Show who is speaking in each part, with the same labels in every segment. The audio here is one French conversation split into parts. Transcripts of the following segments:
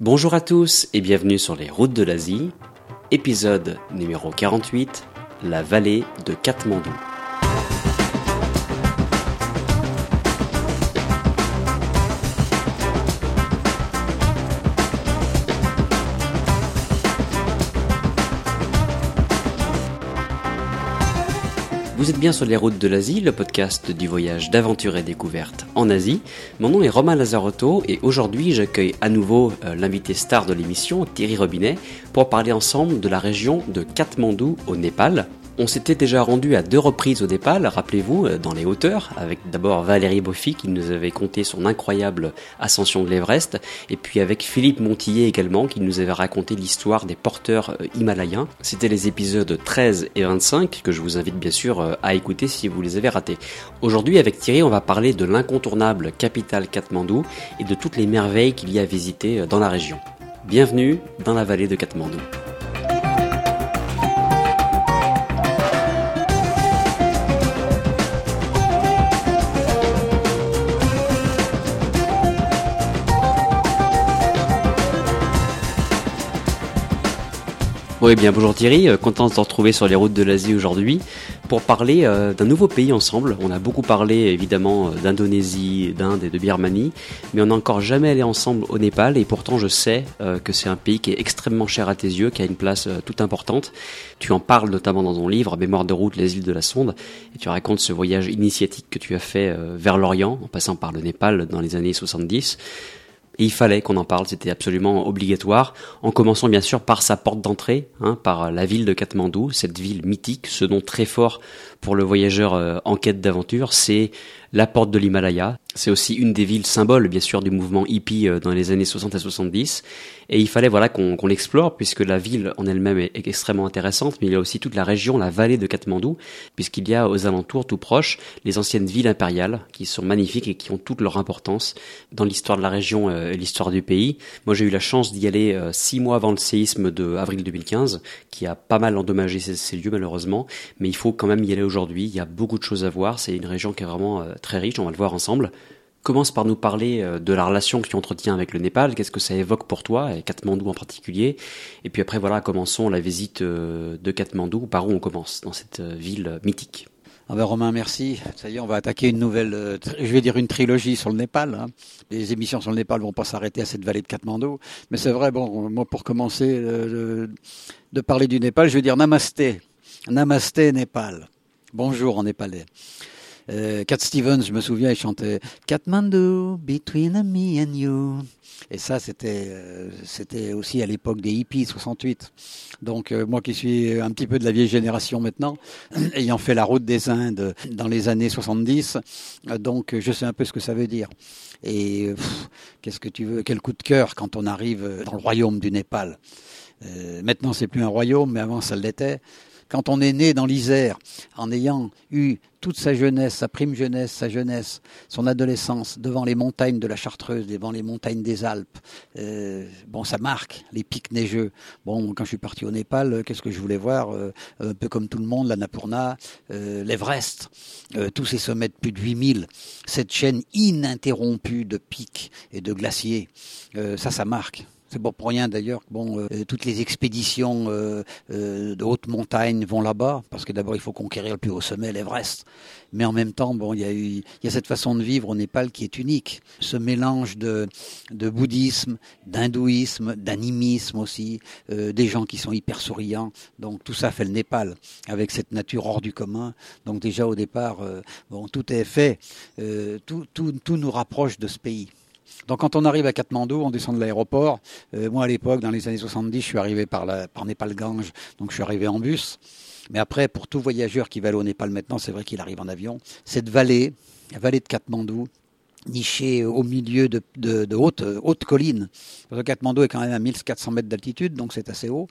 Speaker 1: Bonjour à tous et bienvenue sur les routes de l'Asie, épisode numéro 48, la vallée de Katmandou. Êtes bien sur les routes de l'Asie, le podcast du voyage d'aventure et découverte en Asie. Mon nom est Romain Lazarotto et aujourd'hui j'accueille à nouveau euh, l'invité star de l'émission, Thierry Robinet, pour parler ensemble de la région de Katmandou au Népal. On s'était déjà rendu à deux reprises au Népal, rappelez-vous, euh, dans les hauteurs, avec d'abord Valérie Boffy qui nous avait conté son incroyable ascension de l'Everest, et puis avec Philippe Montillet également qui nous avait raconté l'histoire des porteurs euh, himalayens. C'était les épisodes 13 et 25 que je vous invite bien sûr euh, à écouter si vous les avez ratés. Aujourd'hui avec Thierry on va parler de l'incontournable capitale Katmandou et de toutes les merveilles qu'il y a à visiter dans la région. Bienvenue dans la vallée de Katmandou. Oui, bien bonjour Thierry, euh, content de te retrouver sur les routes de l'Asie aujourd'hui pour parler euh, d'un nouveau pays ensemble. On a beaucoup parlé évidemment euh, d'Indonésie, d'Inde et de Birmanie, mais on n'a encore jamais allé ensemble au Népal et pourtant je sais que c'est un pays qui est extrêmement cher à tes yeux, qui a une place toute importante. Tu en parles notamment dans ton livre Mémoire de route, les îles de la Sonde, et tu racontes ce voyage initiatique que tu as fait vers l'Orient en passant par le Népal dans les années 70. Et il fallait qu'on en parle, c'était absolument obligatoire, en commençant bien sûr par sa porte d'entrée, hein, par la ville de Katmandou, cette ville mythique, ce nom très fort pour le voyageur euh, en quête d'aventure, c'est la porte de l'Himalaya. C'est aussi une des villes symboles, bien sûr, du mouvement hippie euh, dans les années 60 et 70. Et il fallait voilà qu'on l'explore, puisque la ville en elle-même est, extrêmement intéressante, mais il y a aussi toute la région, la vallée de Katmandou, puisqu'il y a aux alentours, tout proche, les anciennes villes impériales, qui sont magnifiques et qui ont toute leur importance dans l'histoire de la région euh, et l'histoire du pays. Moi, j'ai eu la chance d'y aller euh, six mois avant le séisme de avril 2015, qui a pas mal endommagé ces, ces lieux, malheureusement. Mais il faut quand même y aller aujourd'hui. Il y a beaucoup de choses à voir. C'est une région qui est vraiment très riche, on va le voir ensemble. Commence par nous parler euh, de la relation que tu entretiens avec le Népal, qu'est-ce que ça évoque pour toi, et Katmandou en particulier? Et puis après, voilà, commençons la visite euh, de Katmandou. Par où on commence dans cette euh, ville mythique?
Speaker 2: Ah ben Romain, merci. Ça y est, on va attaquer une nouvelle, je vais dire une trilogie sur le Népal. Hein. Les émissions sur le Népal vont pas s'arrêter à cette vallée de Katmandou. Mais c'est vrai, bon, moi pour commencer de parler du Népal, je vais dire Namasté. Namasté Népal. Bonjour en népalais. Euh, Cat Stevens, je me souviens, il chantait Kathmandu, between me and you. Et ça, c'était euh, c'était aussi à l'époque des hippies, 68. Donc euh, moi qui suis un petit peu de la vieille génération maintenant, ayant fait la route des Indes dans les années 70, donc je sais un peu ce que ça veut dire. Et qu'est-ce que tu veux Quel coup de cœur quand on arrive dans le royaume du Népal. maintenant, c'est plus un royaume, mais avant, ça l'était quand on est né dans l'Isère, en ayant eu toute sa jeunesse, sa prime jeunesse, sa jeunesse, son adolescence devant les montagnes de la Chartreuse, devant les montagnes des Alpes, euh, bon, ça marque les pics neigeux. Bon, quand je suis parti au Népal, euh, qu'est-ce que je voulais voir euh, Un peu comme tout le monde, la Napurna, l'Everest, tous ces sommets de plus de 8000, cette chaîne ininterrompue de pics et de glaciers, ça, ça marque. C'est bon pour rien d'ailleurs. Bon, euh, toutes les expéditions euh, euh, de haute montagne vont là-bas parce que d'abord il faut conquérir le plus haut sommet, l'Everest. Mais en même temps, bon, il y a cette façon de vivre au Népal qui est unique. Ce mélange de, de bouddhisme, d'hindouisme, d'animisme aussi, des gens qui sont hyper souriants. Donc tout ça fait le Népal avec cette nature hors du commun. Donc déjà au départ, bon, tout est fait. tout, tout, tout nous rapproche de ce pays. Donc quand on arrive à Katmandou, on descend de l'aéroport. Euh, moi à l'époque, dans les années 70, je suis arrivé par, la, par Népal-Gange, donc je suis arrivé en bus. Mais après, pour tout voyageur qui va aller au Népal maintenant, c'est vrai qu'il arrive en avion. Cette vallée, la vallée de Katmandou, nichée au milieu de, de, hautes, hautes collines. Parce que Katmandou est quand même à 1400 mètres d'altitude, donc c'est assez haut.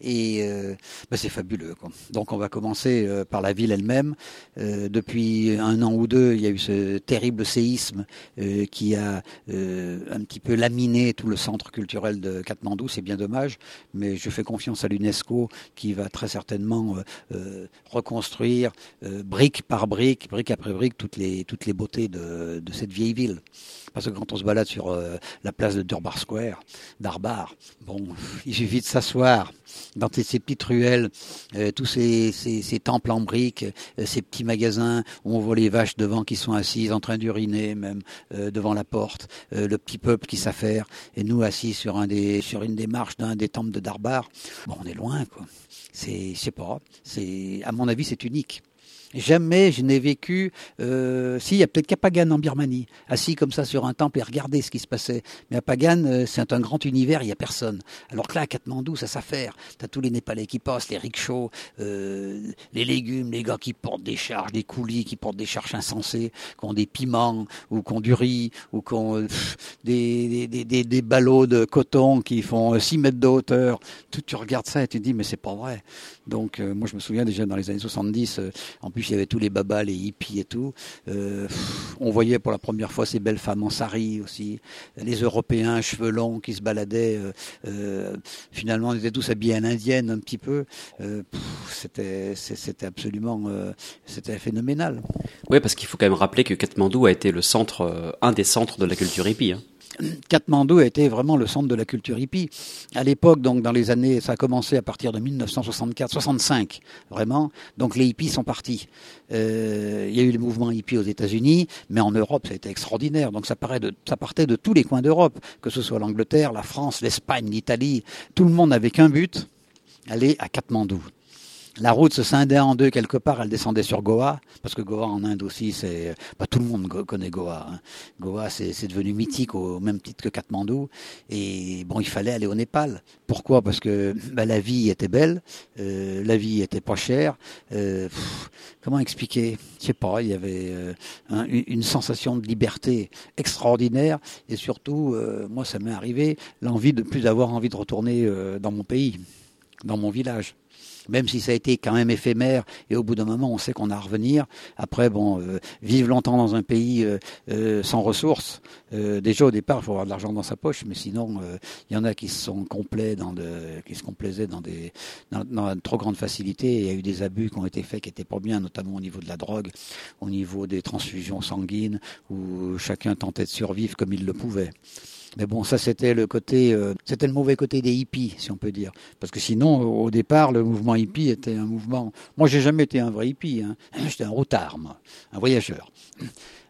Speaker 2: Et euh, bah, c'est fabuleux. Quoi. Donc on va commencer euh, par la ville elle-même. Euh, depuis un an ou deux, il y a eu ce terrible séisme euh, qui a euh, un petit peu laminé tout le centre culturel de Katmandou. C'est bien dommage, mais je fais confiance à l'UNESCO qui va très certainement reconstruire brique par brique, brique après brique, toutes les, toutes les beautés de, de cette vieille ville. Parce que quand on se balade sur la place de Durbar Square, Darbar, bon, il suffit de s'asseoir dans ces petites ruelles, euh, tous ces, ces, temples en briques, euh, ces petits magasins où on voit les vaches devant qui sont assises en train d'uriner même euh, devant la porte, le petit peuple qui s'affaire et nous assis sur sur une des marches d'un des temples de Darbar. Bon, on est loin quoi. C'est je sais pas, c'est à mon avis c'est unique. Jamais je n'ai vécu. Euh, si, il y a peut-être qu'à Pagan en Birmanie, assis comme ça sur un temple et regarder ce qui se passait. Mais à Pagan, euh, c'est un grand univers, il n'y a personne. Alors que là, à Katmandou, ça s'affaire. T'as tous les Népalais qui passent, les rickshaws, euh, les légumes, les gars qui portent des charges, des coulis, qui portent des charges insensées, qui ont des piments, ou qui ont du riz, ou qui ont euh, des, des, des, des, ballots de coton qui font 6 mètres de hauteur. Tu, tu regardes ça et tu te dis, mais c'est pas vrai. Donc, moi, je me souviens déjà dans les années 70, en il y avait tous les babas, les hippies et tout. Euh, on voyait pour la première fois ces belles femmes en sari aussi. Les Européens, cheveux longs, qui se baladaient. Euh, euh, finalement, on était tous habillés en indienne un petit peu. C'était, absolument, c'était phénoménal.
Speaker 1: Oui, parce qu'il faut quand même rappeler que Katmandou a été le centre, un des centres de la culture hippie. Hein.
Speaker 2: Katmandou a été vraiment le centre de la culture hippie. À l'époque, donc dans les années, ça a commencé à partir de 1964-65, vraiment. Donc les hippies sont partis. Euh, il y a eu le mouvement hippie aux États-Unis, mais en Europe, ça a été extraordinaire. Donc ça, ça partait de tous les coins d'Europe, que ce soit l'Angleterre, la France, l'Espagne, l'Italie. Tout le monde n'avait qu'un but, aller à Katmandou. La route se scindait en deux quelque part, elle descendait sur Goa, parce que Goa en Inde aussi, c'est bah, tout le monde connaît Goa. Hein. Goa, c'est devenu mythique au même titre que Katmandou. Et bon, il fallait aller au Népal. Pourquoi? Parce que bah, la vie était belle, euh, la vie était pas chère. Euh, comment expliquer? Je sais pas. Il y avait euh, un, une sensation de liberté extraordinaire, et surtout, euh, moi, ça m'est arrivé l'envie de plus avoir envie de retourner dans mon pays, dans mon village même si ça a été quand même éphémère, et au bout d'un moment, on sait qu'on a à revenir. Après, bon, euh, vivre longtemps dans un pays euh, euh, sans ressources, euh, déjà au départ, il faut avoir de l'argent dans sa poche, mais sinon, il y en a qui se sont complets dans de, qui se complaisaient dans des, dans, dans une trop grande facilité. Il y a eu des abus qui ont été faits qui étaient pas bien, notamment au niveau de la drogue, au niveau des transfusions sanguines, où chacun tentait de survivre comme il le pouvait. Mais bon, ça c'était le côté, euh, c'était le mauvais côté des hippies, si on peut dire. Parce que sinon, au départ, le mouvement hippie était un mouvement. Moi, j'ai jamais été un vrai hippie. Hein. J'étais un routard, un voyageur.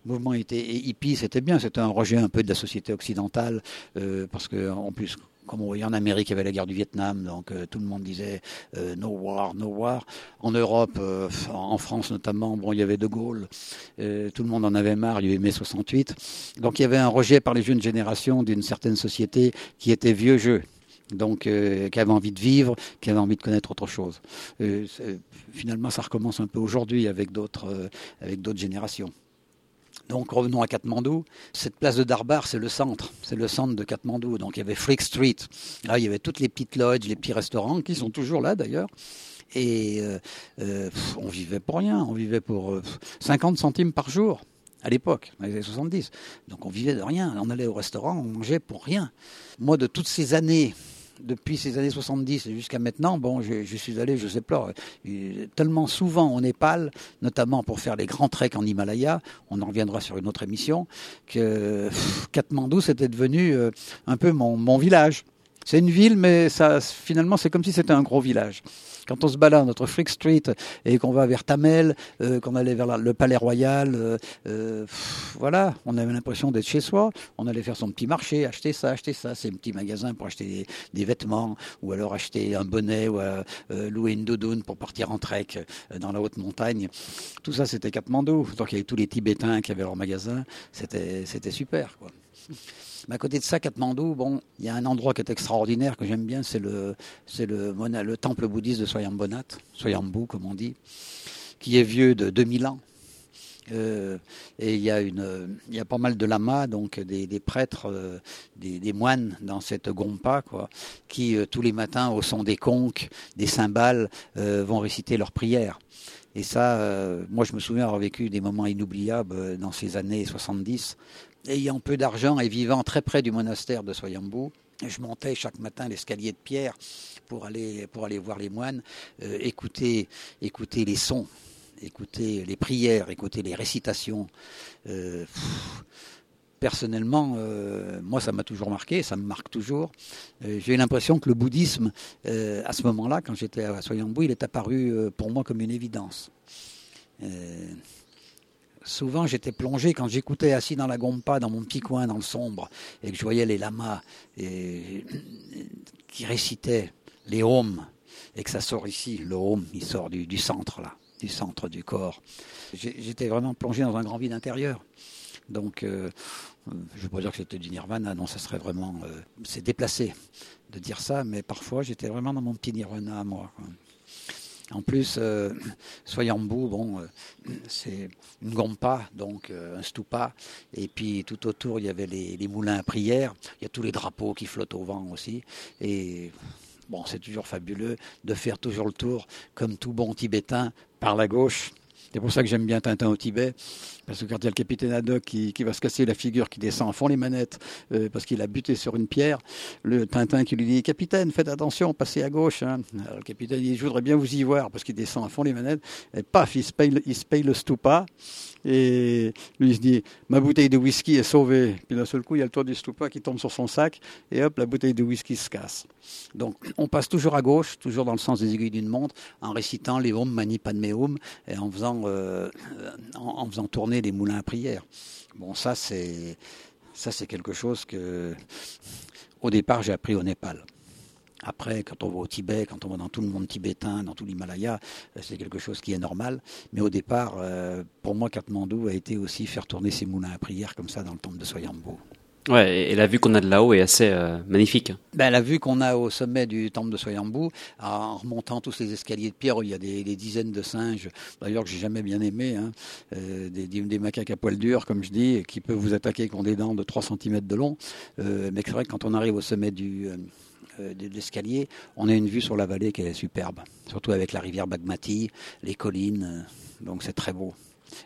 Speaker 2: Le mouvement était hippie, c'était bien, c'était un rejet un peu de la société occidentale, euh, parce que en plus, comme on voyait en Amérique, il y avait la guerre du Vietnam, donc euh, tout le monde disait euh, no war, no war. En Europe, en France notamment, bon, il y avait De Gaulle, tout le monde en avait marre, il y avait mai 68. Donc il y avait un rejet par les jeunes générations d'une certaine société qui était vieux jeu donc qui avait envie de vivre, qui avait envie de connaître autre chose. Finalement, ça recommence un peu aujourd'hui avec d'autres avec d'autres générations. Donc revenons à Katmandou. Cette place de Darbar, c'est le centre, c'est le centre de Katmandou. Donc il y avait Freak Street. Là, il y avait toutes les petites lodges, les petits restaurants qui sont toujours là d'ailleurs. Et euh, euh, on vivait pour rien, on vivait pour euh, 50 centimes par jour à l'époque, dans les années 70. Donc on vivait de rien, on allait au restaurant, on mangeait pour rien. Moi, de toutes ces années depuis ces années 70 jusqu'à maintenant, bon, je, suis allé, je sais pas, tellement souvent au Népal, notamment pour faire les grands treks en Himalaya, on en reviendra sur une autre émission, que Katmandou, c'était devenu euh, un peu mon village. C'est une ville, mais ça, finalement, c'est comme si c'était un gros village. Quand on se balade notre Freak Street et qu'on va vers Tamel, euh, qu'on allait vers le Palais Royal, euh, euh, voilà, on avait l'impression d'être chez soi. On allait faire son petit marché, acheter ça, acheter ça. C'est un petit magasin pour acheter des, vêtements ou alors acheter un bonnet ou euh, louer une doudoune pour partir en trek euh, dans la haute montagne. Tout ça, c'était Katmandou. Donc il y avait tous les Tibétains qui avaient leur magasin. C'était, c'était super, quoi. À côté de ça, Katmandou, bon, il y a un endroit qui est extraordinaire que j'aime bien, c'est le, c'est le, le temple bouddhiste de Soyambonat, Soyambu comme on dit, qui est vieux de 2000 ans. Euh, et il y, a une, il y a pas mal de lamas, donc des, prêtres, euh, des, moines dans cette gompa, qui euh, tous les matins, au son des conques, des cymbales, vont réciter leurs prières. Et ça, moi je me souviens avoir vécu des moments inoubliables dans ces années 70. Ayant peu d'argent et vivant très près du monastère de Soyambou, je montais chaque matin l'escalier de pierre pour aller, pour aller voir les moines, écouter, écouter les sons écouter les prières, écouter les récitations. Euh, personnellement, euh, moi, ça m'a toujours marqué, ça me marque toujours. Euh, j'ai l'impression que le bouddhisme, à ce moment-là, quand j'étais à Soyambou, il est apparu pour moi comme une évidence. souvent, j'étais plongé quand j'écoutais assis dans la gompa, dans mon petit coin, dans le sombre, et que je voyais les lamas et, qui récitaient les ohms, et que ça sort ici, le home, il sort du centre là du centre du corps. J'étais vraiment plongé dans un grand vide intérieur. Donc, euh, je ne pas dire que c'était du nirvana, non, ça serait vraiment. Euh, c'est déplacé de dire ça, mais parfois j'étais vraiment dans mon petit nirvana à moi. En plus, euh, Soyambu, bon, c'est une gompa, donc un stupa, et puis tout autour il y avait les, les, moulins à prière, il y a tous les drapeaux qui flottent au vent aussi, et Bon, c'est toujours fabuleux de faire toujours le tour, comme tout bon Tibétain, par la gauche. C'est pour ça que j'aime bien Tintin au Tibet, parce que quand il y a le capitaine Haddock qui, va se casser la figure, qui descend en fond les manettes, euh, parce qu'il a buté sur une pierre, le Tintin qui lui dit Capitaine, faites attention, passez à gauche. Hein. le capitaine dit Je voudrais bien vous y voir, parce qu'il descend à fond les manettes, et paf, il se paye, le stupa. Et lui, il se dit, ma bouteille de whisky est sauvée. Puis d'un seul coup, il y a le tour du stupa qui tombe sur son sac, et hop, la bouteille de whisky se casse. Donc, on passe toujours à gauche, toujours dans le sens des aiguilles d'une montre, en récitant les Om Mani Padme Hum, et en faisant, euh, en, faisant tourner les moulins à prière. Bon, ça, c'est, ça, c'est quelque chose que, au départ, j'ai appris au Népal. Après, quand on va au Tibet, quand on va dans tout le monde tibétain, dans tout l'Himalaya, euh, c'est quelque chose qui est normal. Mais au départ, euh, pour moi, Katmandou a été aussi faire tourner ses moulins à prière comme ça dans le temple de Soyambo.
Speaker 1: Ouais, et la vue qu'on a de là-haut est assez euh, magnifique.
Speaker 2: Ben, la vue qu'on a au sommet du temple de Soyambou, en remontant tous ces escaliers de pierre où il y a des, dizaines de singes, d'ailleurs que j'ai jamais bien aimé, hein, des, des, macaques à poils durs, comme je dis, qui peuvent vous attaquer, qui ont des dents de 3 cm de long. mais c'est vrai que quand on arrive au sommet euh, de l'escalier, on a une vue sur la vallée qui est superbe, surtout avec la rivière Bagmati, les collines, euh, donc c'est très beau.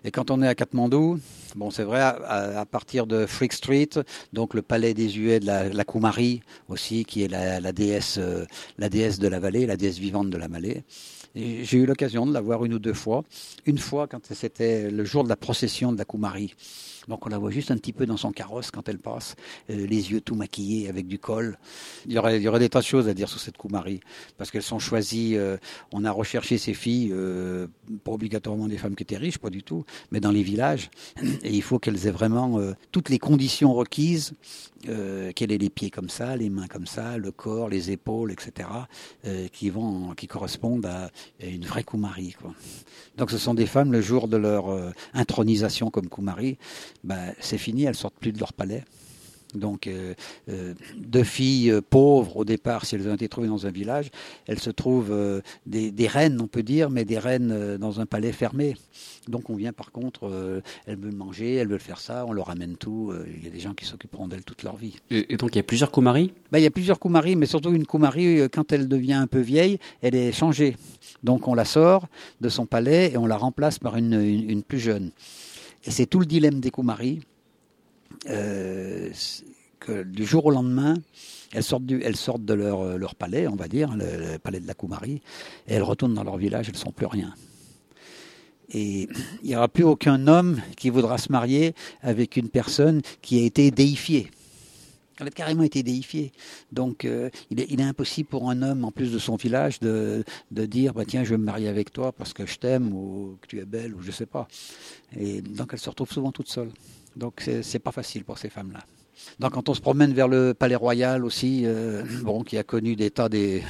Speaker 2: Et quand on est à Katmandou, bon, c'est vrai, à, partir de Freak Street, donc le palais désuet de la, la Kumari aussi, qui est la, déesse, euh, la déesse de la vallée, la déesse vivante de la vallée. J'ai eu l'occasion de la voir une ou deux fois. Une fois, quand c'était le jour de la procession de la Kumari. Donc on la voit juste un petit peu dans son carrosse quand elle passe, euh, les yeux tout maquillés avec du col. Il y aurait, il y aurait des tas de choses à dire sur cette Kumari, parce qu'elles sont choisies. Euh, on a recherché ces filles, pas obligatoirement des femmes qui étaient riches, pas du tout, mais dans les villages. Et il faut qu'elles aient vraiment toutes les conditions requises euh, qu'elle ait les pieds comme ça, les mains comme ça, le corps, les épaules, etc., qui vont, qui correspondent à, une vraie Kumari. Quoi. Donc, ce sont des femmes le jour de leur intronisation comme Kumari, ben, c'est fini, elles sortent plus de leur palais. Donc, euh, euh, deux filles euh, pauvres au départ, si elles ont été trouvées dans un village, elles se trouvent des, reines, on peut dire, mais des reines dans un palais fermé. Donc, on vient par contre, elles veulent manger, elles veulent faire ça, on leur amène tout. Il y a des gens qui s'occuperont d'elles toute leur vie.
Speaker 1: Et, donc, il y a plusieurs Koumaris
Speaker 2: ben, Il y a plusieurs Koumaris, mais surtout une Koumarie, quand elle devient un peu vieille, elle est changée. Donc, on la sort de son palais et on la remplace par une plus jeune. Et c'est tout le dilemme des Koumaris. Euh, que du jour au lendemain, elles sortent, de leur, euh, leur, palais, on va dire, le, palais de la Koumarie, et elles retournent dans leur village, elles ne sont plus rien. Et il n'y aura plus aucun homme qui voudra se marier avec une personne qui a été déifiée. Elle a carrément été déifiée. Donc, euh, il, est, impossible pour un homme, en plus de son village, de, dire bah, Tiens, je veux me marier avec toi parce que je t'aime ou que tu es belle ou je ne sais pas. Et donc, elle se retrouve souvent toute seule. Donc, c'est pas facile pour ces femmes-là. Donc quand on se promène vers le Palais Royal aussi, euh, bon, qui a connu des tas des,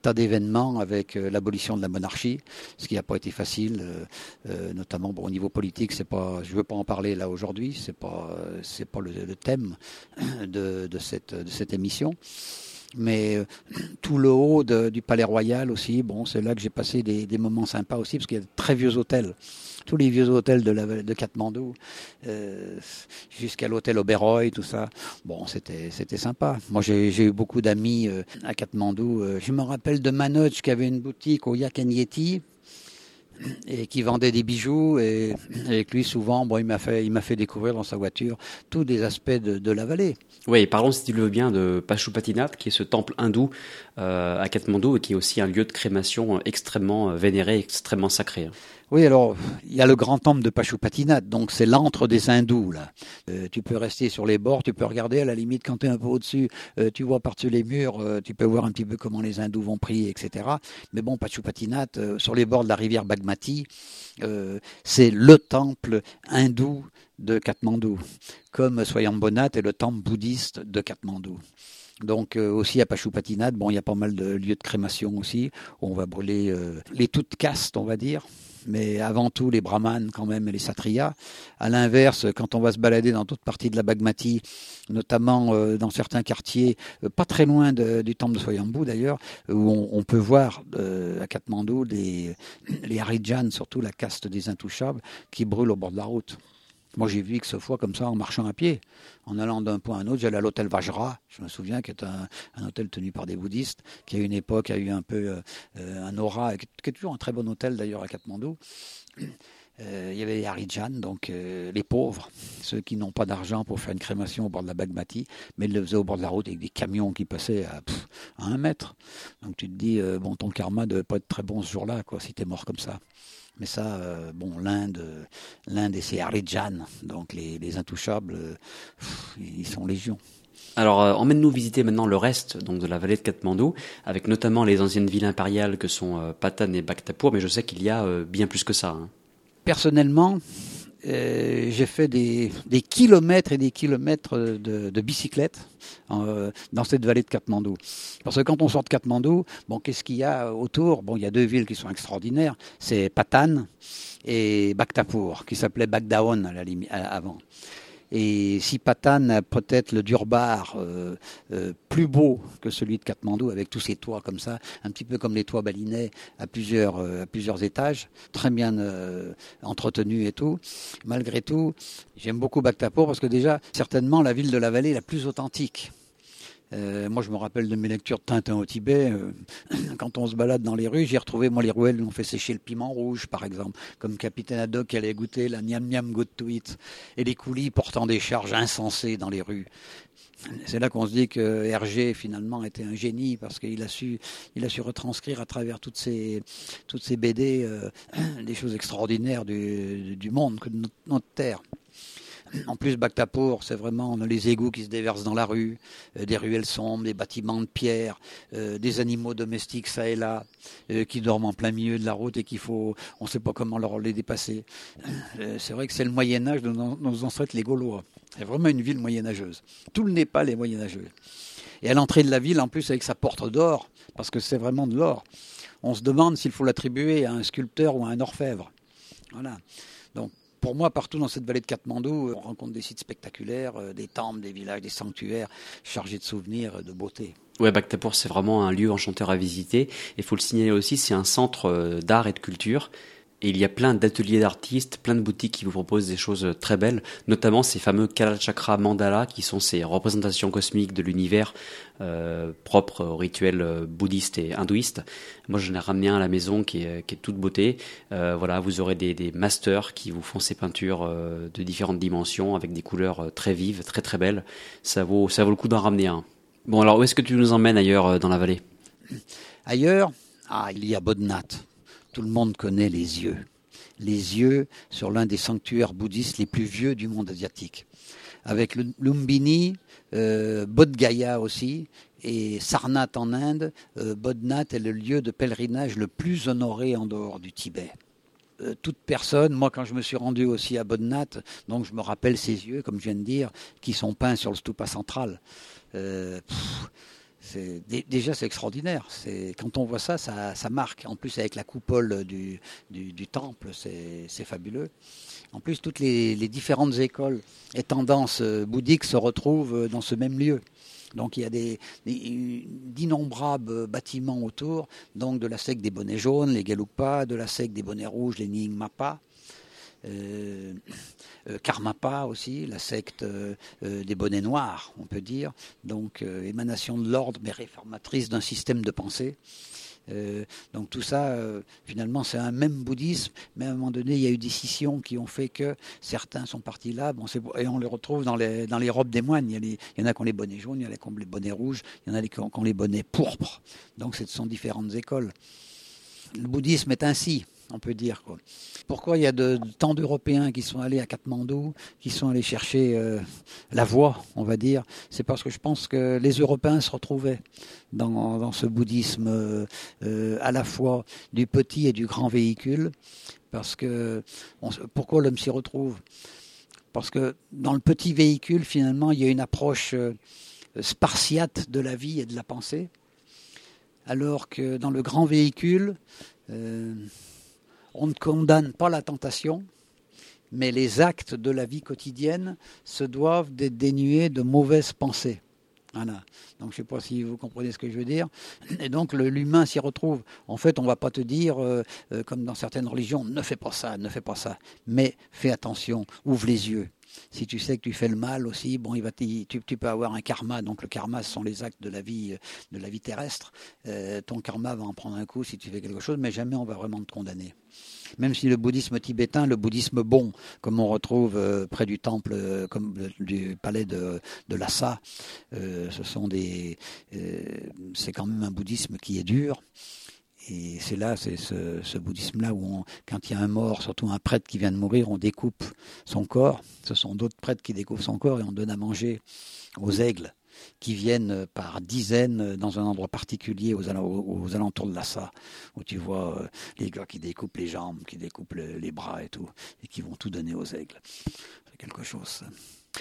Speaker 2: tas d'événements avec euh, l'abolition de la monarchie, ce qui n'a pas été facile, euh, notamment au niveau politique. C'est pas, je veux pas en parler là aujourd'hui. C'est pas, c'est pas le, thème de, cette de cette émission. Mais euh, tout le haut du Palais Royal aussi, bon, c'est là que j'ai passé des, moments sympas aussi, parce qu'il y a de très vieux hôtels. Tous les vieux hôtels de, la, de Katmandou, euh, jusqu'à l'hôtel Oberoi, tout ça. Bon, c'était c'était sympa. Moi, j'ai eu beaucoup d'amis euh, à Katmandou. je me rappelle de Manoj qui avait une boutique au Yakanyeti et qui vendait des bijoux. Et avec lui, souvent, bon, il m'a fait, il m'a fait découvrir dans sa voiture tous des aspects de, la vallée.
Speaker 1: Oui, parlons, si tu le veux bien, de Pashupatinath, qui est ce temple hindou euh, à Katmandou et qui est aussi un lieu de crémation extrêmement vénéré, extrêmement sacré.
Speaker 2: Oui, alors il y a le grand temple de Pashupatinath, donc c'est l'antre des hindous. Euh, tu peux rester sur les bords, tu peux regarder à la limite quand tu es un peu au-dessus, euh, tu vois par-dessus les murs, euh, tu peux voir un petit peu comment les hindous vont prier, etc. Mais bon, Pashupatinath, sur les bords de la rivière Bagmati, c'est le temple hindou de Katmandou, comme Swayambonat est le temple bouddhiste de Katmandou. Donc aussi à Pashupatinath, bon, il y a pas mal de lieux de crémation aussi, où on va brûler les toutes castes, on va dire mais avant tout les brahmanes quand même et les satriyas. À l'inverse, quand on va se balader dans toute partie de la Bagmati, notamment euh, dans certains quartiers, euh, pas très loin du temple de Swayambhu d'ailleurs, où on, peut voir euh, à Katmandou les, les surtout la caste des intouchables, qui brûlent au bord de la route. Moi, j'ai vu que ce fois comme ça en marchant à pied, en allant d'un point à un autre. J'allais à l'hôtel Vajra, je me souviens, qui est un, hôtel tenu par des bouddhistes, qui à une époque a eu un peu euh, un aura, qui est toujours un très bon hôtel d'ailleurs à Katmandou. Euh, il y avait les donc euh, les pauvres, ceux qui n'ont pas d'argent pour faire une crémation au bord de la Bagmati, mais ils le faisaient au bord de la route avec des camions qui passaient à, un mètre. Donc tu te dis, bon, ton karma ne devait pas être très bon ce jour-là, quoi, si tu es mort comme ça. Mais ça, euh, bon, l'Inde, l'Inde et ses Harijan, donc les, intouchables, euh, ils sont légion.
Speaker 1: Alors, euh, emmène-nous visiter maintenant le reste donc de la vallée de Katmandou, avec notamment les anciennes villes impériales que sont Patan et Bhaktapur, mais je sais qu'il y a bien plus que ça. Hein.
Speaker 2: Personnellement, euh, j'ai fait des, kilomètres et des kilomètres de, bicyclette euh, dans cette vallée de Katmandou. Parce que quand on sort de Katmandou, bon, qu'est-ce qu'il y a autour? Bon, il y a deux villes qui sont extraordinaires. C'est Patan et Bhaktapur, qui s'appelait Bagdaon avant. Et si Patan a peut-être le Durbar euh, euh, plus beau que celui de Katmandou, avec tous ses toits comme ça, un petit peu comme les toits balinais à plusieurs, euh, à plusieurs étages, très bien entretenus et tout, malgré tout, j'aime beaucoup Bhaktapur parce que déjà, certainement la ville de la vallée la plus authentique. Euh, moi, je me rappelle de mes lectures de Tintin au Tibet. Euh, quand on se balade dans les rues, j'ai retrouvé moi les ruelles où on fait sécher le piment rouge, par exemple, comme Capitaine Haddock allait goûter la niam niam good to et les coulis portant des charges insensées dans les rues. C'est là qu'on se dit que Hergé finalement était un génie parce qu'il a su, su retranscrire à travers toutes ces, toutes ces BD euh, des choses extraordinaires du, monde, de notre terre. En plus, Bactapour, c'est vraiment les égouts qui se déversent dans la rue, euh, des ruelles sombres, des bâtiments de pierre, euh, des animaux domestiques ça et là, euh, qui dorment en plein milieu de la route et qu'il faut, on ne sait pas comment leur les dépasser. c'est vrai que c'est le Moyen Âge de nos ancêtres les Gaulois. C'est vraiment une ville moyenâgeuse. Tout le Népal est moyenâgeux. Et à l'entrée de la ville, en plus avec sa porte d'or, parce que c'est vraiment de l'or, on se demande s'il faut l'attribuer à un sculpteur ou à un orfèvre. Voilà. Donc pour moi, partout dans cette vallée de Katmandou, on rencontre des sites spectaculaires, euh, des temples, des villages, des sanctuaires chargés de souvenirs, de beauté.
Speaker 1: Ouais, Bhaktapur, c'est vraiment un lieu enchanteur à visiter. Il faut le signaler aussi, c'est un centre euh, d'art et de culture. Et il y a plein d'ateliers d'artistes, plein de boutiques qui vous proposent des choses très belles, notamment ces fameux Kalachakra Mandala, qui sont ces représentations cosmiques de l'univers euh, propres aux rituels euh, bouddhistes et hindouistes. Moi, j'en ai ramené un à la maison qui est, toute beauté. Euh, voilà, vous aurez des, masters qui vous font ces peintures euh, de différentes dimensions avec des couleurs euh, très vives, très très belles. Ça vaut, ça vaut le coup d'en ramener un. Bon, alors où est-ce que tu nous emmènes ailleurs dans la vallée?
Speaker 2: Ailleurs, ah, il y a Bodnath tout le monde connaît les yeux. Les yeux sur l'un des sanctuaires bouddhistes les plus vieux du monde asiatique. Avec Lumbini, euh, aussi, et Sarnath en Inde, euh, est le lieu de pèlerinage le plus honoré en dehors du Tibet. Euh, toute personne, moi quand je me suis rendu aussi à Bodhnath, donc je me rappelle ces yeux, comme je viens de dire, qui sont peints sur le stupa central. Euh, déjà c'est extraordinaire. Quand on voit ça, ça, marque. En plus avec la coupole du, temple, c'est fabuleux. En plus, toutes les, différentes écoles et tendances euh, bouddhiques se retrouvent euh, dans ce même lieu. Donc il y a d'innombrables bâtiments autour, donc de la secte des bonnets jaunes, les Galupas, de la secte des bonnets rouges, les Nyingmapa. Euh, euh, Karmapa aussi, la secte euh, des bonnets noirs, on peut dire, donc émanation de l'ordre mais réformatrice d'un système de pensée. Donc tout ça, finalement, c'est un même bouddhisme, mais à un moment donné, il y a eu des scissions qui ont fait que certains sont partis là, bon, et on les retrouve dans les, robes des moines. Il y, il y en a qui ont les bonnets jaunes, il y en a qui ont les bonnets rouges, il y en a qui ont les bonnets pourpres. Donc ce sont différentes écoles. Le bouddhisme est ainsi on peut dire. Quoi. Pourquoi il y a tant d'Européens qui sont allés à Katmandou, qui sont allés chercher euh, la voie, on va dire? C'est parce que je pense que les Européens se retrouvaient dans, ce bouddhisme euh, à la fois du petit et du grand véhicule. Parce que pourquoi l'homme s'y retrouve? Parce que dans le petit véhicule, finalement, il y a une approche euh, spartiate de la vie et de la pensée, alors que dans le grand véhicule, on ne condamne pas la tentation, mais les actes de la vie quotidienne se doivent d'être dénués de mauvaises pensées. Voilà. Donc je ne sais pas si vous comprenez ce que je veux dire. Et donc l'humain s'y retrouve. En fait, on ne va pas te dire, euh, euh, comme dans certaines religions, ne fais pas ça, ne fais pas ça. Mais fais attention, ouvre les yeux. Si tu sais que tu fais le mal aussi, bon, il va tu, peux avoir un karma. Donc le karma, ce sont les actes de la vie, euh, de la vie terrestre. ton karma va en prendre un coup si tu fais quelque chose, mais jamais on va vraiment te condamner même si le bouddhisme tibétain, le bouddhisme bon, comme on retrouve euh, près du temple, euh, comme du palais de, Lhasa, euh, ce sont des, c'est quand même un bouddhisme qui est dur. Et c'est là, c'est ce, bouddhisme-là où, quand il y a un mort, surtout un prêtre qui vient de mourir, on découpe son corps. Ce sont d'autres prêtres qui découpent son corps et on donne à manger aux aigles qui viennent par dizaines dans un endroit particulier aux, alentours de Lhasa, où tu vois euh, les gars qui découpent les jambes, qui découpent les bras et tout, et qui vont tout donner aux aigles. C'est quelque chose.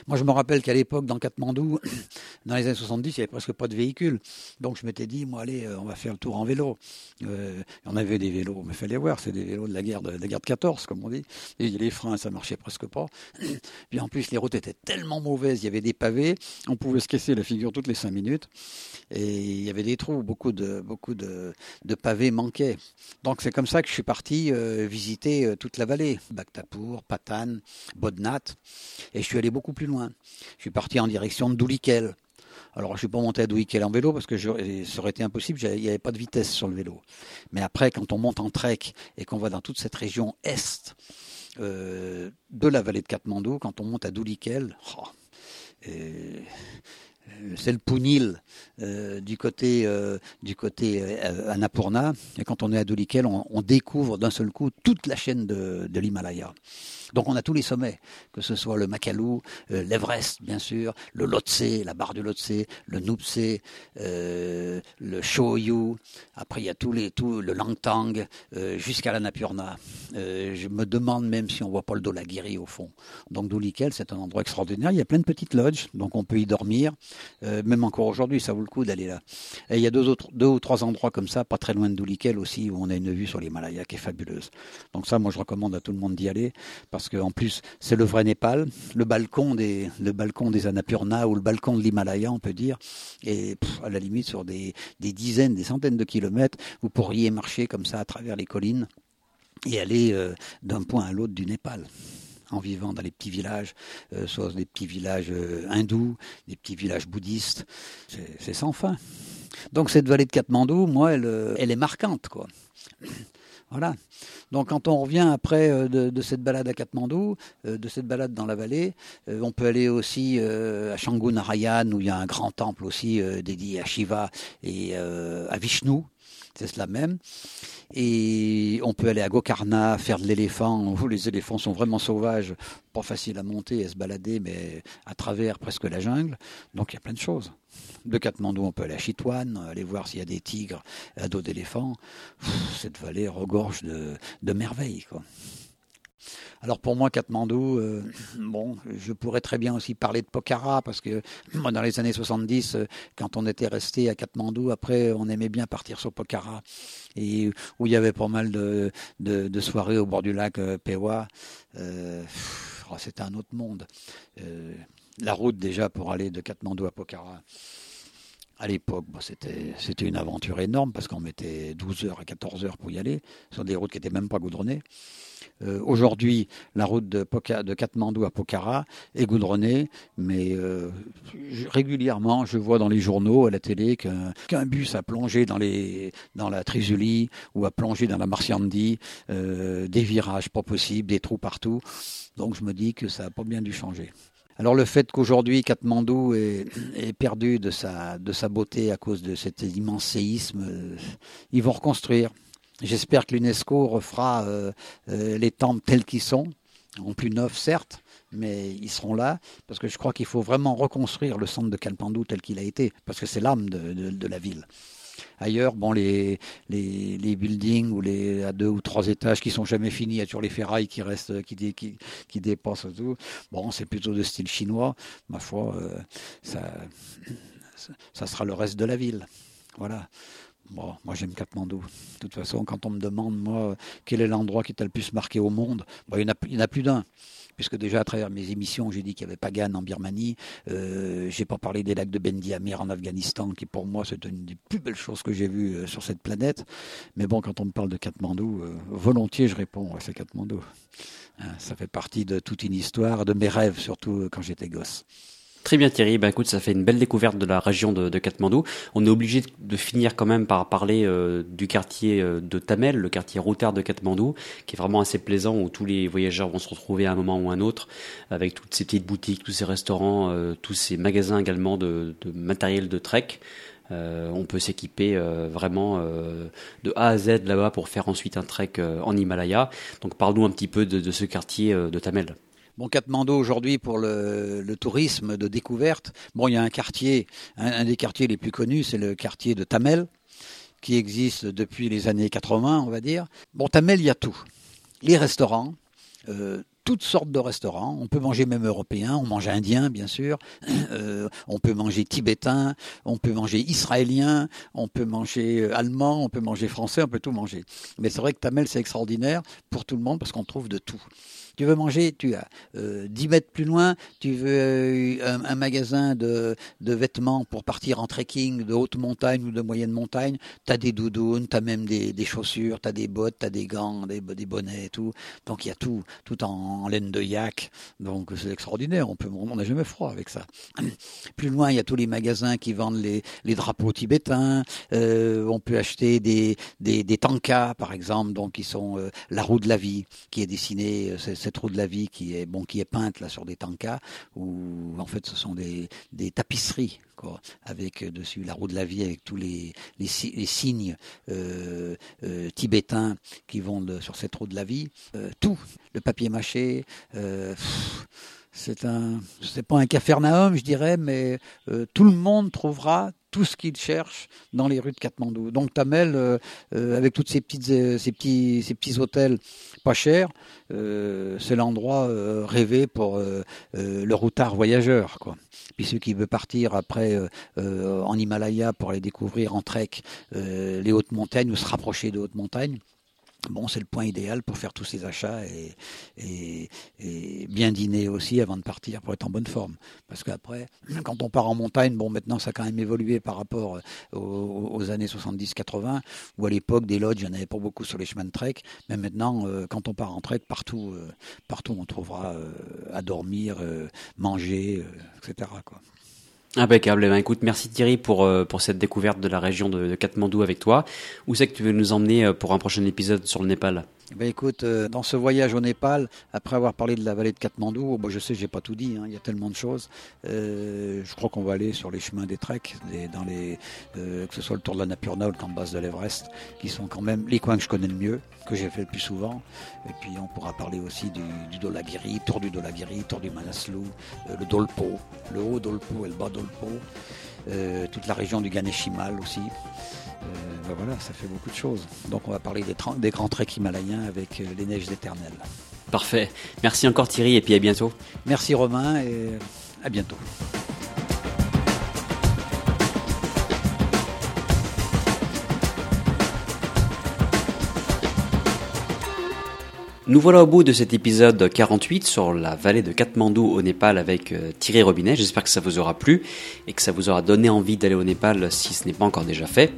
Speaker 2: Moi, je me rappelle qu'à l'époque, dans Katmandou, dans les années 70, il n'y avait presque pas de véhicules. Donc, je m'étais dit, moi, allez, euh, on va faire le tour en vélo. Euh, on avait des vélos, mais il fallait voir, c'est des vélos de la guerre de, la guerre de 14, comme on dit. Et les freins, ça marchait presque pas. Puis en plus, les routes étaient tellement mauvaises, il y avait des pavés, on pouvait se casser la figure toutes les cinq minutes. Et il y avait des trous, beaucoup de, beaucoup de, pavés manquaient. Donc, c'est comme ça que je suis parti euh, visiter toute la vallée. Bhaktapur, Patan, Bodnat. Et je suis allé beaucoup plus loin. Je suis parti en direction de Doulikel. Alors, je ne suis pas monté à Doulikel en vélo parce que ça aurait été impossible, il n'y avait pas de vitesse sur le vélo. Mais après, quand on monte en trek et qu'on va dans toute cette région est euh, de la vallée de Katmandou, quand on monte à Doulikel, oh, c'est le Pounil euh, du côté euh, du côté Annapurna. Et quand on est à Doulikel, on, découvre d'un seul coup toute la chaîne de l'Himalaya. Donc on a tous les sommets, que ce soit le Makalu, euh, l'Everest bien sûr, le Lhotse, la barre du Lhotse, le Nuptse, euh, le Shoyu, après il y a tous les, tout le Langtang, euh, jusqu'à la Napurna. je me demande même si on voit pas le Dolagiri au fond. Donc Doulikel, c'est un endroit extraordinaire, il y a plein de petites lodges, donc on peut y dormir, même encore aujourd'hui, ça vaut le coup d'aller là. Et il y a deux, autres, deux ou trois endroits comme ça, pas très loin de Doulikel aussi, où on a une vue sur l'Himalaya qui est fabuleuse. Donc ça, moi je recommande à tout le monde d'y aller parce qu'en plus c'est le vrai Népal, le balcon des le balcon des Annapurna ou le balcon de l'Himalaya on peut dire, et à la limite sur des, dizaines, des centaines de kilomètres, vous pourriez marcher comme ça à travers les collines et aller euh, d'un point à l'autre du Népal en vivant dans les petits villages, euh, soit des petits villages euh, hindous, des petits villages bouddhistes. C'est sans fin. Donc cette vallée de Katmandou, moi, elle, elle est marquante, quoi. Voilà. Donc quand on revient après euh, de, cette balade à Katmandou, euh, de cette balade dans la vallée, euh, on peut aller aussi à Shangu Narayan où il y a un grand temple aussi dédié à Shiva et à Vishnu, c'est cela même. Et on peut aller à Gokarna, faire de l'éléphant, où les éléphants sont vraiment sauvages, pas facile à monter et à se balader, mais à travers presque la jungle. Donc il y a plein de choses. De Katmandou, on peut aller à Chitwan, aller voir s'il y a des tigres à dos d'éléphants. Cette vallée regorge de, merveilles. Alors pour moi, Katmandou, euh, bon, je pourrais très bien aussi parler de Pokhara parce que dans les années 70, euh, quand on était resté à Katmandou, après, on aimait bien partir sur Pokhara et où il y avait pas mal de, de, soirées au bord du lac euh, Pewa. C'était un autre monde. la route déjà pour aller de Katmandou à Pokhara À l'époque, bah, c'était, c'était une aventure énorme parce qu'on mettait 12 heures à 14 heures pour y aller sur des routes qui n'étaient même pas goudronnées. Euh, aujourd'hui, la route de, Katmandou à Pokhara est goudronnée, mais euh, régulièrement, je vois dans les journaux, à la télé, qu'un, bus a plongé dans, la Trisulie ou a plongé dans la Marciandi, euh, des virages pas possibles, des trous partout. Donc je me dis que ça n'a pas bien dû changer. Alors le fait qu'aujourd'hui Katmandou est, perdu de sa, de sa beauté à cause de cet immense séisme, ils vont reconstruire. J'espère que l'UNESCO refera euh, euh, les temples tels qu'ils sont, en plus neufs certes, mais ils seront là parce que je crois qu'il faut vraiment reconstruire le centre de Katmandou tel qu'il a été, parce que c'est l'âme de, la ville. Ailleurs, bon, les, buildings ou les à deux ou trois étages qui sont jamais finis, il y a toujours les ferrailles qui restent, qui, dé, dépassent tout. Bon, c'est plutôt de style chinois. Ma foi, euh, ça, ça sera le reste de la ville. Voilà. Moi j'aime Katmandou. De toute façon, quand on me demande, moi, quel est l'endroit qui t'a le plus marqué au monde, il n'y en, a plus d'un puisque déjà à travers mes émissions, j'ai dit qu'il y avait Pagan en Birmanie. Euh, j'ai pas parlé des lacs de Bendiamir en Afghanistan, qui pour moi c'est une des plus belles choses que j'ai vues euh, sur cette planète. Mais bon, quand on me parle de Katmandou, euh, volontiers je réponds, c'est Katmandou. Hein, ça fait partie de toute une histoire, de mes rêves, surtout quand j'étais gosse.
Speaker 1: Très bien Thierry, ben écoute, ça fait une belle découverte de la région de, Katmandou. On est obligé de, finir quand même par parler euh, du quartier euh, de Tamel, le quartier routard de Katmandou, qui est vraiment assez plaisant où tous les voyageurs vont se retrouver à un moment ou à un autre, avec toutes ces petites boutiques, tous ces restaurants, euh, tous ces magasins également de, matériel de trek. On peut s'équiper vraiment de A à Z là-bas pour faire ensuite un trek en Himalaya. Donc parle-nous un petit peu de ce quartier de Tamel.
Speaker 2: Bon, Katmandou aujourd'hui pour le, tourisme de découverte. Bon, il y a un quartier, un, des quartiers les plus connus, c'est le quartier de Tamel, qui existe depuis les années 80, on va dire. Bon, Tamel, il y a tout. Les restaurants, euh, toutes sortes de restaurants. On peut manger même européen, on mange indien bien sûr, euh, on peut manger tibétain, on peut manger israélien, on peut manger allemand, on peut manger français, on peut tout manger. Mais c'est vrai que Tamel c'est extraordinaire pour tout le monde parce qu'on trouve de tout. Tu veux manger, tu as euh, 10 mètres plus loin, tu veux euh, un, magasin de, vêtements pour partir en trekking de haute montagne ou de moyenne montagne. Tu as des doudounes, tu as même des, chaussures, tu as des bottes, tu as des gants, des, bonnets et tout. Donc il y a tout, tout en, laine de yak. Donc c'est extraordinaire, on jamais froid avec ça. Plus loin, il y a tous les magasins qui vendent les, drapeaux tibétains. Euh, on peut acheter des, tankas, par exemple, donc qui sont euh, la roue de la vie, qui est dessinée. Euh, cette roue de la vie qui est bon qui est peinte là sur des tankas où en fait ce sont des, tapisseries avec dessus la roue de la vie avec tous les, signes euh, euh, tibétains qui vont sur cette roue de la vie. Euh, tout. Le papier mâché c'est un c'est pas un cafarnaum je dirais mais tout le monde trouvera tout ce qu'il cherche dans les rues de Katmandou. Donc Tamel, euh, euh, avec toutes ces petites, euh, petits, hôtels pas chers, c'est l'endroit rêvé pour le routard voyageur. Puis ceux qui veulent partir après en Himalaya pour aller découvrir en trek les hautes montagnes ou se rapprocher de hautes montagnes, Bon, c'est le point idéal pour faire tous ces achats et, bien dîner aussi avant de partir pour être en bonne forme. Parce qu'après, quand on part en montagne, bon, maintenant ça a quand même évolué par rapport aux, aux années 70-80, où à l'époque des lodges, il n'y en avait pas beaucoup sur les chemins de trek. Mais maintenant, euh, quand on part en trek, partout, euh, partout on trouvera euh, à dormir, euh, manger, euh, etc.
Speaker 1: Impeccable. Eh ben, écoute, merci Thierry pour, euh, pour cette découverte de la région de, de Katmandou avec toi. Où c'est que tu veux nous emmener euh, pour un prochain épisode sur le Népal?
Speaker 2: Ben écoute, euh, dans ce voyage au Népal, après avoir parlé de la vallée de Katmandou, bon, je sais, j'ai pas tout dit, hein, il y a tellement de choses. Euh, je crois qu'on va aller sur les chemins des treks, dans les, euh, que ce soit le tour de la Napurna ou le camp de base de l'Everest, qui sont quand même les coins que je connais le mieux, que j'ai fait le plus souvent. Et puis on pourra parler aussi du, du Dolagiri, tour du Dolagiri, tour du Manaslu, euh, le Dolpo, le haut Dolpo et le bas Dolpo, euh, toute la région du Ganeshimal aussi. Euh, ben voilà, ça fait beaucoup de choses. Donc on va parler des, des grands treks himalayens avec euh, les neiges éternelles.
Speaker 1: Parfait. Merci encore Thierry et puis à bientôt.
Speaker 2: Merci Romain et à bientôt.
Speaker 1: Nous voilà au bout de cet épisode 48 sur la vallée de Katmandou au Népal avec euh, Thierry Robinet. J'espère que ça vous aura plu et que ça vous aura donné envie d'aller au Népal si ce n'est pas encore déjà fait.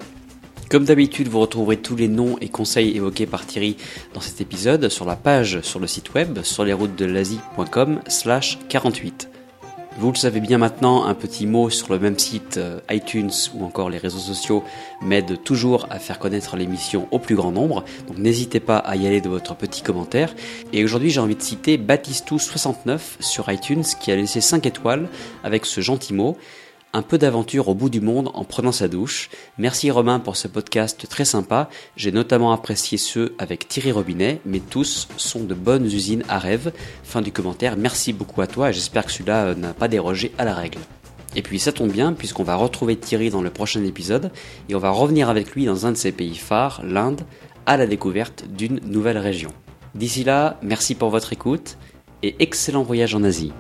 Speaker 1: Comme d'habitude, vous retrouverez tous les noms et conseils évoqués par Thierry dans cet épisode sur la page sur le site web sur les routes de l'Asie.com slash 48. Vous le savez bien maintenant, un petit mot sur le même site euh, iTunes ou encore les réseaux sociaux m'aide toujours à faire connaître l'émission au plus grand nombre. Donc n'hésitez pas à y aller de votre petit commentaire. Et aujourd'hui j'ai envie de citer Batistou69 sur iTunes qui a laissé 5 étoiles avec ce gentil mot un peu d'aventure au bout du monde en prenant sa douche. Merci Romain pour ce podcast très sympa. J'ai notamment apprécié ceux avec Thierry Robinet, mais tous sont de bonnes usines à rêve. Fin du commentaire, merci beaucoup à toi et j'espère que celui-là euh, n'a pas dérogé à la règle. Et puis ça tombe bien puisqu'on va retrouver Thierry dans le prochain épisode et on va revenir avec lui dans un de ses pays phares, l'Inde, à la découverte d'une nouvelle région. D'ici là, merci pour votre écoute et excellent voyage en Asie.